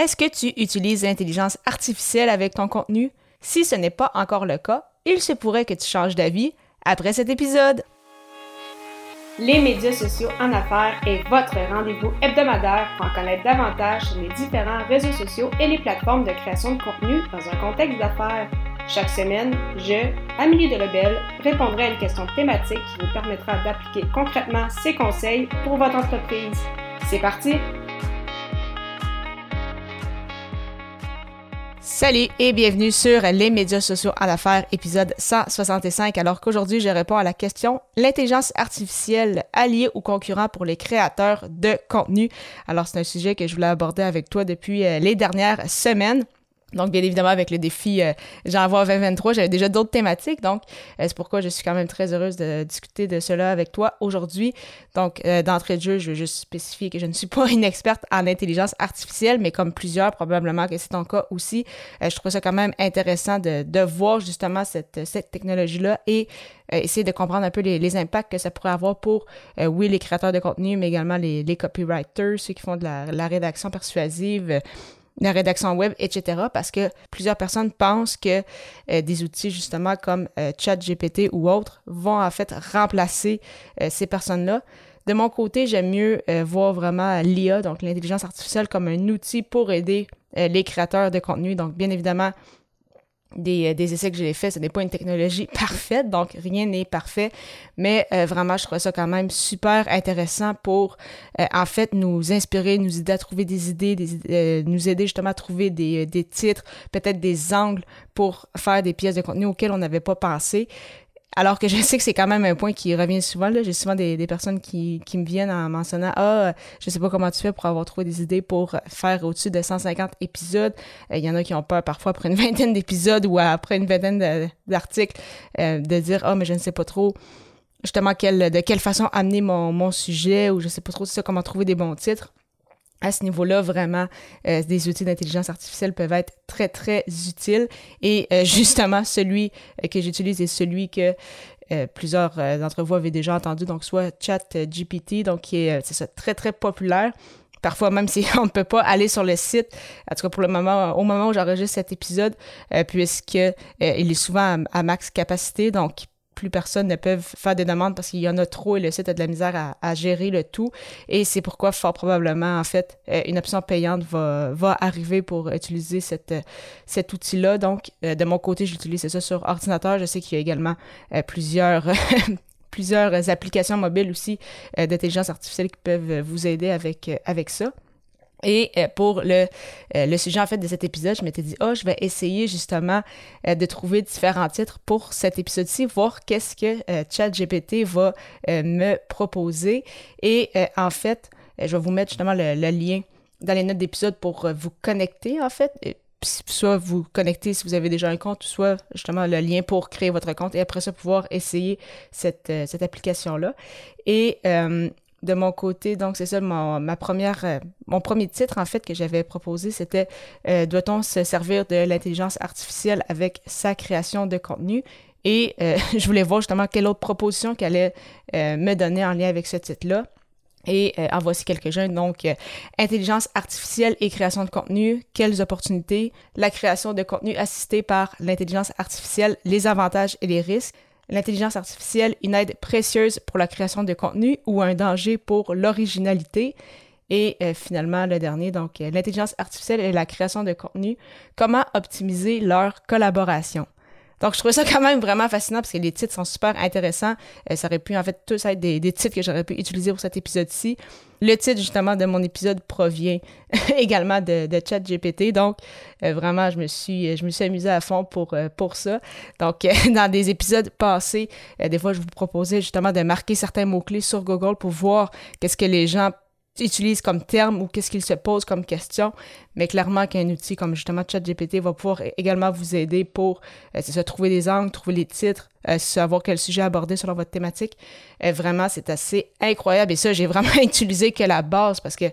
Est-ce que tu utilises l'intelligence artificielle avec ton contenu? Si ce n'est pas encore le cas, il se pourrait que tu changes d'avis après cet épisode. Les médias sociaux en affaires est votre rendez-vous hebdomadaire pour en connaître davantage sur les différents réseaux sociaux et les plateformes de création de contenu dans un contexte d'affaires. Chaque semaine, je, Amélie Delebel, répondrai à une question thématique qui vous permettra d'appliquer concrètement ces conseils pour votre entreprise. C'est parti! Salut et bienvenue sur les médias sociaux en affaires, épisode 165. Alors qu'aujourd'hui, je réponds à la question l'intelligence artificielle alliée ou concurrent pour les créateurs de contenu. Alors c'est un sujet que je voulais aborder avec toi depuis euh, les dernières semaines. Donc, bien évidemment, avec le défi euh, J'envoie 2023, j'avais déjà d'autres thématiques. Donc, euh, c'est pourquoi je suis quand même très heureuse de discuter de cela avec toi aujourd'hui. Donc, euh, d'entrée de jeu, je veux juste spécifier que je ne suis pas une experte en intelligence artificielle, mais comme plusieurs, probablement que c'est ton cas aussi, je trouve ça quand même intéressant de, voir justement cette, cette technologie-là et essayer de comprendre un peu les, impacts que ça pourrait avoir pour, oui, les créateurs de contenu, mais également les, copywriters, ceux qui font de la rédaction persuasive la rédaction web, etc. Parce que plusieurs personnes pensent que euh, des outils justement comme euh, ChatGPT ou autres vont en fait remplacer euh, ces personnes-là. De mon côté, j'aime mieux voir vraiment l'IA, donc l'intelligence artificielle, comme un outil pour aider les créateurs de contenu. Donc, bien évidemment, des, euh, des, essais que j'ai faits, ce n'est pas une technologie parfaite, donc rien n'est parfait, mais euh, vraiment, je trouve ça quand même super intéressant pour, euh, en fait, nous inspirer, nous aider à trouver des idées, nous aider justement à trouver des, des titres, peut-être des angles pour faire des pièces de contenu auxquelles on n'avait pas pensé. Alors que je sais que c'est quand même un point qui revient souvent. J'ai souvent des, des personnes qui, qui, me viennent en mentionnant Ah, je sais pas comment tu fais pour avoir trouvé des idées pour faire au-dessus de 150 épisodes. Euh, il y en a qui ont peur parfois après une vingtaine d'épisodes ou après une vingtaine d'articles euh, de dire Ah, mais je ne sais pas trop justement de quelle façon amener mon, mon sujet ou je sais pas trop ça, comment trouver des bons titres à ce niveau-là, vraiment, euh, des outils d'intelligence artificielle peuvent être très, très utiles. Et euh, justement, celui euh, que j'utilise est celui que plusieurs d'entre vous avaient déjà entendu, donc soit ChatGPT, donc qui est, c'est ça, très, très populaire. Parfois, même si on ne peut pas aller sur le site, en tout cas pour le moment, au moment où j'enregistre cet épisode, puisque il est souvent à, à, max capacité, donc plus personne ne peut faire des demandes parce qu'il y en a trop et le site a de la misère à, gérer le tout. Et c'est pourquoi, fort probablement, en fait, euh, une option payante va, arriver pour utiliser cette, cet outil-là. Donc, euh, de mon côté, j'utilise ça sur ordinateur. Je sais qu'il y a également euh, plusieurs applications mobiles aussi d'intelligence artificielle qui peuvent vous aider avec ça. Et euh, pour le, euh, le sujet en fait de cet épisode, je m'étais dit, oh, je vais essayer justement euh, de trouver différents titres pour cet épisode-ci, voir qu'est-ce que ChatGPT va me proposer. Et en fait, je vais vous mettre justement le, lien dans les notes d'épisode pour vous connecter en fait. soit vous connecter si vous avez déjà un compte, soit justement le lien pour créer votre compte et après ça pouvoir essayer cette, cette application-là. Et de mon côté, donc c'est ça, mon, ma première, euh, mon premier titre en fait que j'avais proposé, c'était euh, Doit-on se servir de l'intelligence artificielle avec sa création de contenu? Et euh, je voulais voir justement quelle autre proposition qu'elle allait me donner en lien avec ce titre-là. Et en voici quelques-uns. Donc, intelligence artificielle et création de contenu, quelles opportunités, la création de contenu assisté par l'intelligence artificielle, les avantages et les risques, l'intelligence artificielle une aide précieuse pour la création de contenu ou un danger pour l'originalité. Et euh, finalement, le dernier, donc euh, l'intelligence artificielle et la création de contenu, comment optimiser leur collaboration? Donc, je trouvais ça quand même vraiment fascinant parce que les titres sont super intéressants. Euh, ça aurait pu, en fait, tous être des, des titres que j'aurais pu utiliser pour cet épisode-ci. Le titre, justement, de mon épisode provient également de, ChatGPT. Donc, euh, vraiment, je me suis, je me suis amusée à fond pour, euh, pour ça. Donc, dans des épisodes passés, des fois, je vous proposais justement de marquer certains mots-clés sur Google pour voir qu'est-ce que les gens utilise comme terme ou qu'est-ce qu'il se pose comme question, mais clairement qu'un outil comme justement ChatGPT va pouvoir également vous aider pour euh, se trouver des angles, trouver les titres, euh, savoir quel sujet aborder selon votre thématique. Euh, vraiment, c'est assez incroyable. Et ça, j'ai vraiment utilisé que la base parce que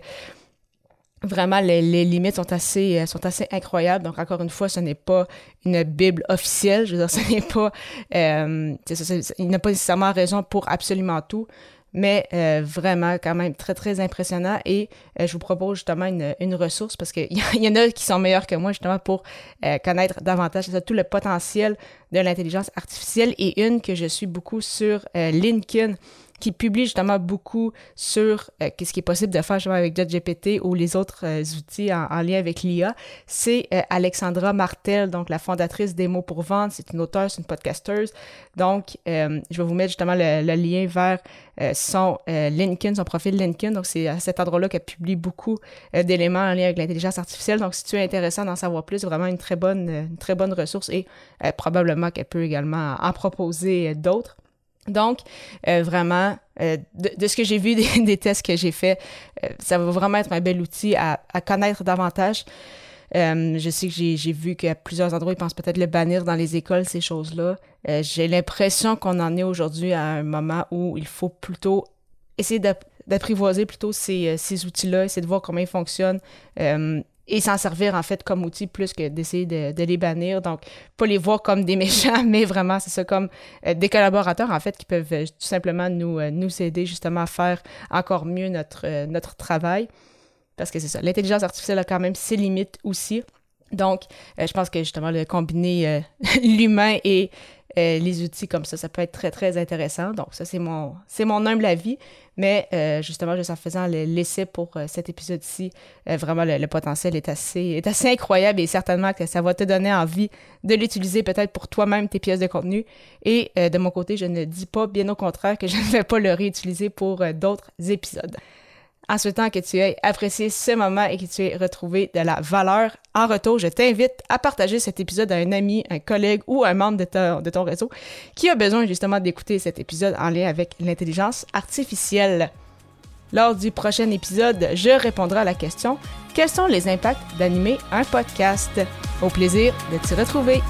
vraiment les, limites sont assez sont assez incroyables. Donc encore une fois ce n'est pas une bible officielle. Je veux dire ce n'est pas euh, ça, il n'a pas nécessairement raison pour absolument tout mais euh, vraiment quand même très très impressionnant. Et euh, je vous propose justement une, une ressource parce qu'il y, en a qui sont meilleurs que moi justement pour euh, connaître davantage tout le potentiel de l'intelligence artificielle. Et une que je suis beaucoup sur LinkedIn qui publie justement beaucoup sur euh, ce qui est possible de faire justement avec GPT ou les autres euh, outils en, lien avec l'IA, c'est euh, Alexandra Martel, donc la fondatrice des mots pour vendre. C'est une auteure, c'est une podcasteuse. Donc, je vais vous mettre justement le, lien vers son LinkedIn, son profil LinkedIn. Donc, c'est à cet endroit-là qu'elle publie beaucoup d'éléments en lien avec l'intelligence artificielle. Donc, si tu es intéressant d'en savoir plus, c'est vraiment une très bonne, une très bonne ressource et probablement qu'elle peut également en proposer d'autres. Donc, euh, vraiment, euh, de, ce que j'ai vu des, tests que j'ai faits, euh, ça va vraiment être un bel outil à, connaître davantage. je sais que j'ai vu qu'à plusieurs endroits, ils pensent peut-être le bannir dans les écoles, ces choses-là. j'ai l'impression qu'on en est aujourd'hui à un moment où il faut plutôt essayer d'apprivoiser plutôt ces, ces outils-là, essayer de voir comment ils fonctionnent et s'en servir en fait comme outil plus que d'essayer de, les bannir. Donc, pas les voir comme des méchants, mais vraiment, c'est ça comme euh, des collaborateurs en fait qui peuvent euh, tout simplement nous, euh, nous aider justement à faire encore mieux notre, notre travail. Parce que c'est ça, l'intelligence artificielle a quand même ses limites aussi. Donc, je pense que justement, le combiner l'humain et euh, les outils comme ça, ça peut être très, très intéressant. Donc, ça, c'est mon, c'est mon humble avis. Mais euh, justement, juste en faisant l'essai pour euh, cet épisode-ci, vraiment, le, potentiel est assez, est assez incroyable et certainement que ça va te donner envie de l'utiliser peut-être pour toi-même, tes pièces de contenu. Et de mon côté, je ne dis pas, bien au contraire, que je ne vais pas le réutiliser pour d'autres épisodes en souhaitant que tu aies apprécié ce moment et que tu aies retrouvé de la valeur. En retour, je t'invite à partager cet épisode à un ami, un collègue ou un membre de ton, réseau qui a besoin justement d'écouter cet épisode en lien avec l'intelligence artificielle. Lors du prochain épisode, je répondrai à la question Quels sont les impacts d'animer un podcast? Au plaisir de t'y retrouver.